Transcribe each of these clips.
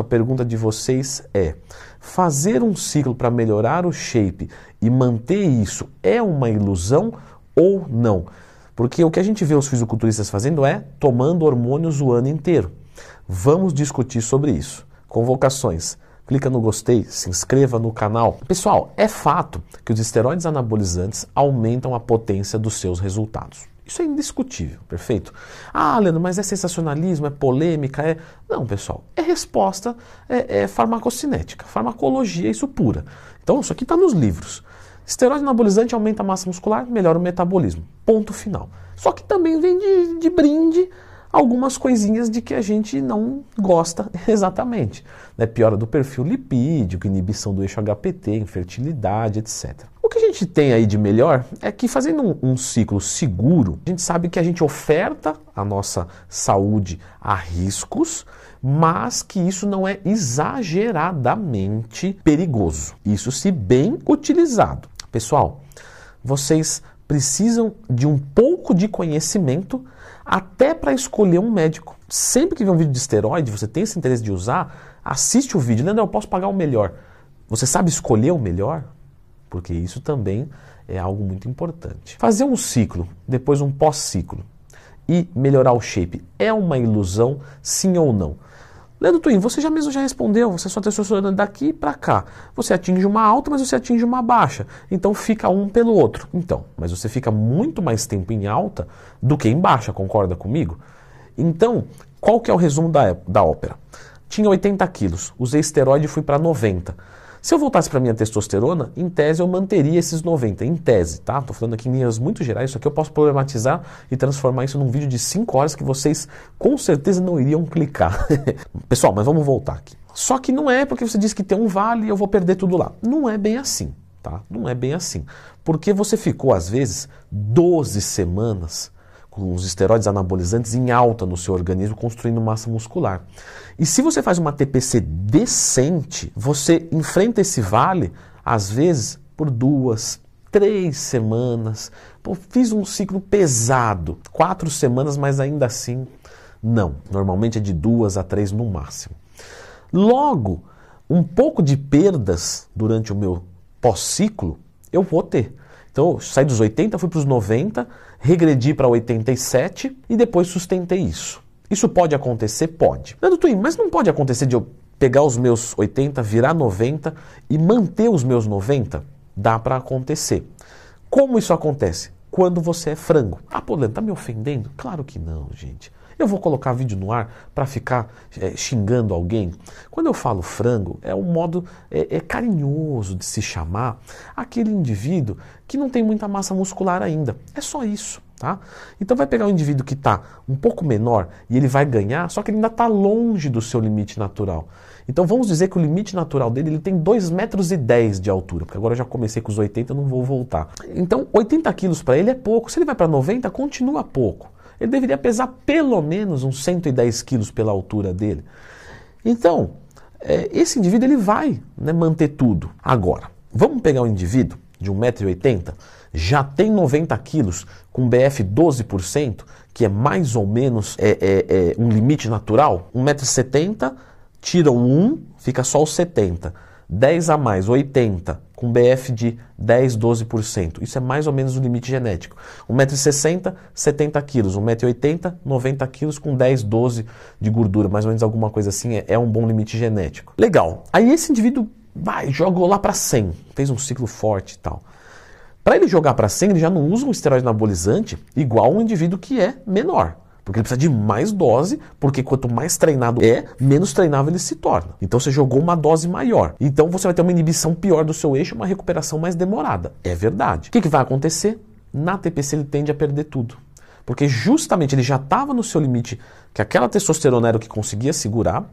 A pergunta de vocês é: fazer um ciclo para melhorar o shape e manter isso é uma ilusão ou não? Porque o que a gente vê os fisiculturistas fazendo é tomando hormônios o ano inteiro. Vamos discutir sobre isso. Convocações. Clica no gostei, se inscreva no canal. Pessoal, é fato que os esteroides anabolizantes aumentam a potência dos seus resultados. Isso é indiscutível, perfeito? Ah, Leandro, mas é sensacionalismo, é polêmica, é. Não, pessoal, é resposta, é, é farmacocinética, farmacologia, isso pura. Então, isso aqui está nos livros. Esteroide anabolizante aumenta a massa muscular, melhora o metabolismo. Ponto final. Só que também vem de, de brinde algumas coisinhas de que a gente não gosta exatamente. Né? Piora do perfil lipídico, inibição do eixo HPT, infertilidade, etc. Que a gente tem aí de melhor é que fazendo um, um ciclo seguro, a gente sabe que a gente oferta a nossa saúde a riscos, mas que isso não é exageradamente perigoso. Isso se bem utilizado. Pessoal, vocês precisam de um pouco de conhecimento até para escolher um médico. Sempre que vê um vídeo de esteroide, você tem esse interesse de usar, assiste o vídeo. Leandro, eu posso pagar o melhor. Você sabe escolher o melhor? Porque isso também é algo muito importante. Fazer um ciclo, depois um pós-ciclo e melhorar o shape é uma ilusão, sim ou não? Leandro Twin, você já mesmo já respondeu, você só testosterona daqui para cá. Você atinge uma alta, mas você atinge uma baixa. Então fica um pelo outro. Então, mas você fica muito mais tempo em alta do que em baixa, concorda comigo? Então, qual que é o resumo da, da ópera? Tinha 80 quilos, usei esteroide e fui para 90. Se eu voltasse para minha testosterona, em tese eu manteria esses 90, em tese, tá? Estou falando aqui em linhas muito gerais, isso aqui eu posso problematizar e transformar isso num vídeo de 5 horas que vocês com certeza não iriam clicar. Pessoal, mas vamos voltar aqui. Só que não é porque você diz que tem um vale e eu vou perder tudo lá. Não é bem assim, tá? Não é bem assim. Porque você ficou, às vezes, 12 semanas com os esteroides anabolizantes em alta no seu organismo, construindo massa muscular. E se você faz uma TPC decente, você enfrenta esse vale, às vezes, por duas, três semanas. Pô, fiz um ciclo pesado, quatro semanas, mas ainda assim, não. Normalmente é de duas a três no máximo. Logo, um pouco de perdas durante o meu pós-ciclo eu vou ter. Então, saí dos 80, fui para os 90, regredi para 87 e depois sustentei isso. Isso pode acontecer? Pode. Leandro Twin, mas não pode acontecer de eu pegar os meus 80, virar 90 e manter os meus 90? Dá para acontecer. Como isso acontece? Quando você é frango. Ah, pô, Leandro, tá me ofendendo? Claro que não, gente. Eu vou colocar vídeo no ar para ficar é, xingando alguém? Quando eu falo frango, é um modo é, é carinhoso de se chamar aquele indivíduo que não tem muita massa muscular ainda. É só isso. Tá? Então vai pegar um indivíduo que está um pouco menor e ele vai ganhar, só que ele ainda está longe do seu limite natural. Então vamos dizer que o limite natural dele ele tem 2,10 metros e dez de altura, porque agora eu já comecei com os 80, não vou voltar. Então 80 quilos para ele é pouco. Se ele vai para 90, continua pouco ele deveria pesar pelo menos uns 110 quilos pela altura dele. Então, é, esse indivíduo ele vai né, manter tudo. Agora, vamos pegar um indivíduo de 1,80m, já tem 90 quilos, com BF 12%, que é mais ou menos é, é, é um limite natural. 1,70m, tira um 1, fica só os 70 10 a mais, 80, com BF de 10, 12%. Isso é mais ou menos o limite genético. 1,60m, 70 kg. 1,80m, 90 kg com 10, 12 de gordura. Mais ou menos alguma coisa assim é, é um bom limite genético. Legal. Aí esse indivíduo vai, jogou lá para 100. Fez um ciclo forte e tal. Para ele jogar para 100, ele já não usa um esteroide anabolizante igual um indivíduo que é menor. Porque ele precisa de mais dose, porque quanto mais treinado é, menos treinável ele se torna. Então você jogou uma dose maior. Então você vai ter uma inibição pior do seu eixo, uma recuperação mais demorada. É verdade. O que, que vai acontecer? Na TPC ele tende a perder tudo. Porque justamente ele já estava no seu limite, que aquela testosterona era o que conseguia segurar.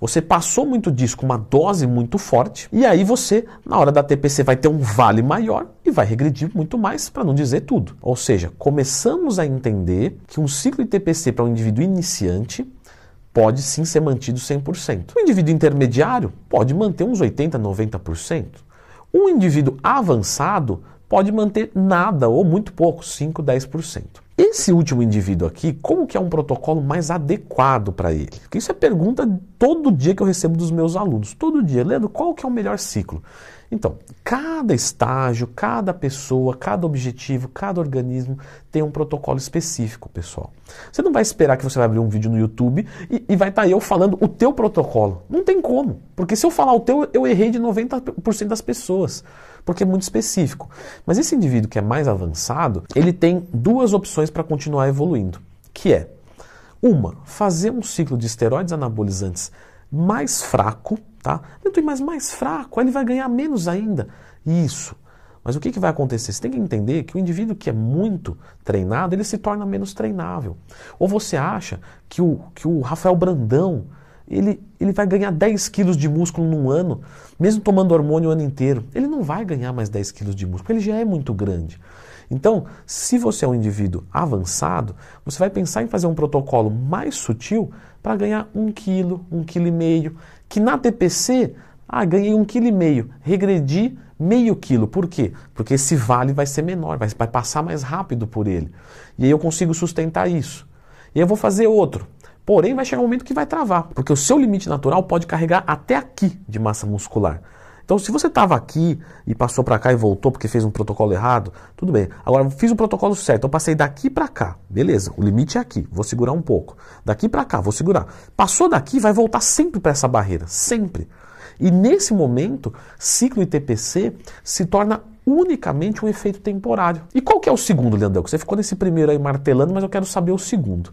Você passou muito disso com uma dose muito forte, e aí você, na hora da TPC, vai ter um vale maior e vai regredir muito mais, para não dizer tudo. Ou seja, começamos a entender que um ciclo de TPC para um indivíduo iniciante pode sim ser mantido 100%. Um indivíduo intermediário pode manter uns 80%, 90%. Um indivíduo avançado pode manter nada ou muito pouco, 5, 10%. Esse último indivíduo aqui, como que é um protocolo mais adequado para ele? Porque isso é pergunta todo dia que eu recebo dos meus alunos. Todo dia. Leandro, qual que é o melhor ciclo? Então, cada estágio, cada pessoa, cada objetivo, cada organismo tem um protocolo específico, pessoal. Você não vai esperar que você vai abrir um vídeo no YouTube e, e vai estar tá eu falando o teu protocolo. Não tem como. Porque se eu falar o teu, eu errei de 90% das pessoas. Porque é muito específico. Mas esse indivíduo que é mais avançado, ele tem duas opções para continuar evoluindo. Que é, uma, fazer um ciclo de esteroides anabolizantes mais fraco, tá? Dentro mais mais fraco, aí ele vai ganhar menos ainda. Isso. Mas o que, que vai acontecer? Você tem que entender que o indivíduo que é muito treinado, ele se torna menos treinável. Ou você acha que o, que o Rafael Brandão, ele, ele vai ganhar 10 quilos de músculo num ano, mesmo tomando hormônio o ano inteiro. Ele não vai ganhar mais 10 quilos de músculo, ele já é muito grande. Então, se você é um indivíduo avançado, você vai pensar em fazer um protocolo mais sutil para ganhar um quilo, um quilo e meio, que na TPC, ah, ganhei um quilo e meio, regredi meio quilo. Por quê? Porque esse vale vai ser menor, vai, passar mais rápido por ele. E aí eu consigo sustentar isso. E aí eu vou fazer outro. Porém, vai chegar um momento que vai travar, porque o seu limite natural pode carregar até aqui de massa muscular. Então, se você estava aqui e passou para cá e voltou porque fez um protocolo errado, tudo bem. Agora, fiz o protocolo certo, eu passei daqui para cá, beleza, o limite é aqui, vou segurar um pouco. Daqui para cá, vou segurar. Passou daqui, vai voltar sempre para essa barreira, sempre. E nesse momento, ciclo ITPC se torna unicamente um efeito temporário. E qual que é o segundo, Leandrão? Você ficou nesse primeiro aí martelando, mas eu quero saber o segundo.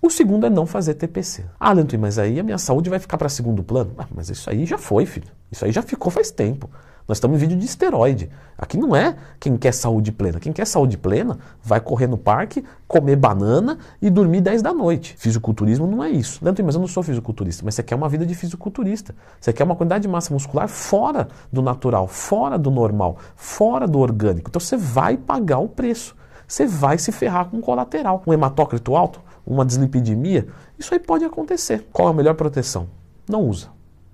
O segundo é não fazer TPC. Ah, Leandro, mas aí a minha saúde vai ficar para segundo plano? Ah, mas isso aí já foi, filho. Isso aí já ficou faz tempo. Nós estamos em vídeo de esteroide. Aqui não é quem quer saúde plena. Quem quer saúde plena vai correr no parque, comer banana e dormir 10 da noite. Fisiculturismo não é isso. Leandro, mas eu não sou fisiculturista. Mas você quer uma vida de fisiculturista. Você quer uma quantidade de massa muscular fora do natural, fora do normal, fora do orgânico. Então você vai pagar o preço. Você vai se ferrar com colateral. Um hematócrito alto uma dislipidemia, isso aí pode acontecer. Qual é a melhor proteção? Não usa.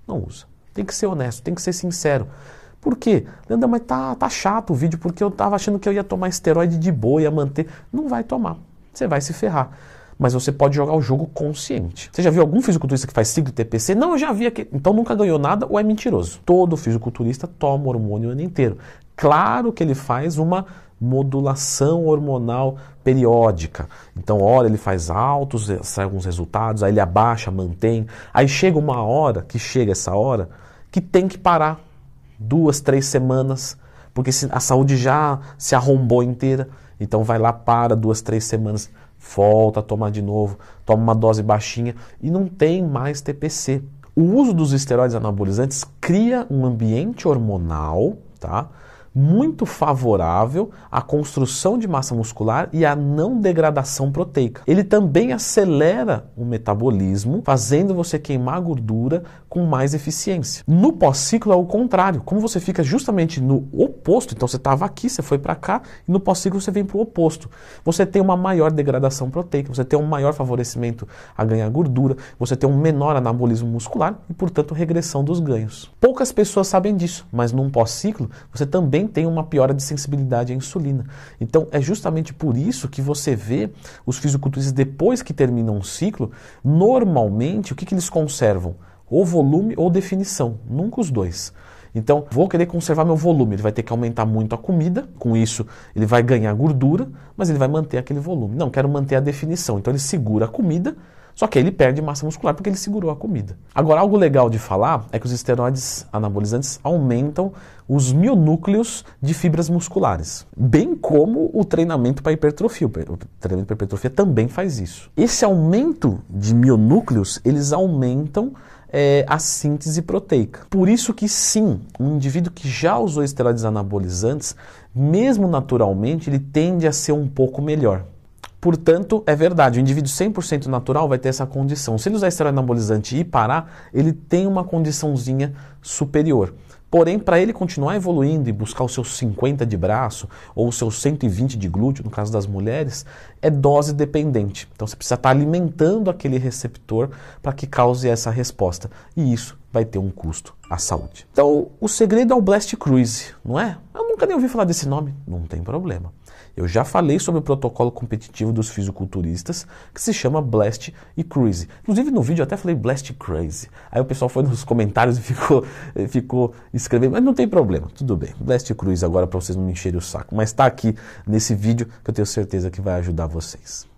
Não usa. Tem que ser honesto, tem que ser sincero. Por quê? Leandro, mas tá, tá chato o vídeo porque eu tava achando que eu ia tomar esteroide de boa, ia manter. Não vai tomar. Você vai se ferrar. Mas você pode jogar o jogo consciente. Você já viu algum fisiculturista que faz ciclo TPC? Não, eu já vi aqui. Então nunca ganhou nada ou é mentiroso. Todo fisiculturista toma hormônio o ano inteiro. Claro que ele faz uma modulação hormonal periódica. Então, hora ele faz altos, sai alguns resultados, aí ele abaixa, mantém. Aí chega uma hora, que chega essa hora, que tem que parar duas, três semanas, porque a saúde já se arrombou inteira. Então vai lá, para duas, três semanas, volta a tomar de novo, toma uma dose baixinha e não tem mais TPC. O uso dos esteroides anabolizantes cria um ambiente hormonal, tá? Muito favorável à construção de massa muscular e à não degradação proteica. Ele também acelera o metabolismo, fazendo você queimar gordura com mais eficiência. No pós-ciclo é o contrário, como você fica justamente no oposto, então você estava aqui, você foi para cá, e no pós-ciclo você vem para o oposto. Você tem uma maior degradação proteica, você tem um maior favorecimento a ganhar gordura, você tem um menor anabolismo muscular e, portanto, regressão dos ganhos. Poucas pessoas sabem disso, mas num pós-ciclo você também também tem uma piora de sensibilidade à insulina. Então é justamente por isso que você vê os fisiculturistas depois que terminam um ciclo, normalmente o que, que eles conservam? Ou volume ou definição, nunca os dois. Então, vou querer conservar meu volume. Ele vai ter que aumentar muito a comida, com isso ele vai ganhar gordura, mas ele vai manter aquele volume. Não, quero manter a definição. Então, ele segura a comida, só que ele perde massa muscular porque ele segurou a comida. Agora, algo legal de falar é que os esteroides anabolizantes aumentam os mionúcleos de fibras musculares, bem como o treinamento para hipertrofia. O treinamento para hipertrofia também faz isso. Esse aumento de mionúcleos, eles aumentam é, a síntese proteica. Por isso que sim, um indivíduo que já usou esteroides anabolizantes, mesmo naturalmente, ele tende a ser um pouco melhor. Portanto, é verdade, o indivíduo 100% natural vai ter essa condição. Se ele usar esteroide anabolizante e parar, ele tem uma condiçãozinha superior. Porém, para ele continuar evoluindo e buscar os seus 50 de braço ou os seus 120 de glúteo, no caso das mulheres, é dose dependente. Então você precisa estar alimentando aquele receptor para que cause essa resposta. E isso vai ter um custo à saúde. Então, o segredo é o Blast Cruise, não é? Eu nunca nem ouvi falar desse nome. Não tem problema. Eu já falei sobre o protocolo competitivo dos fisiculturistas, que se chama Blast e Crazy. Inclusive no vídeo eu até falei Blast Crazy. Aí o pessoal foi nos comentários e ficou, ficou escrevendo, mas não tem problema, tudo bem. Blast e Crazy agora para vocês não me encherem o saco. Mas está aqui nesse vídeo que eu tenho certeza que vai ajudar vocês.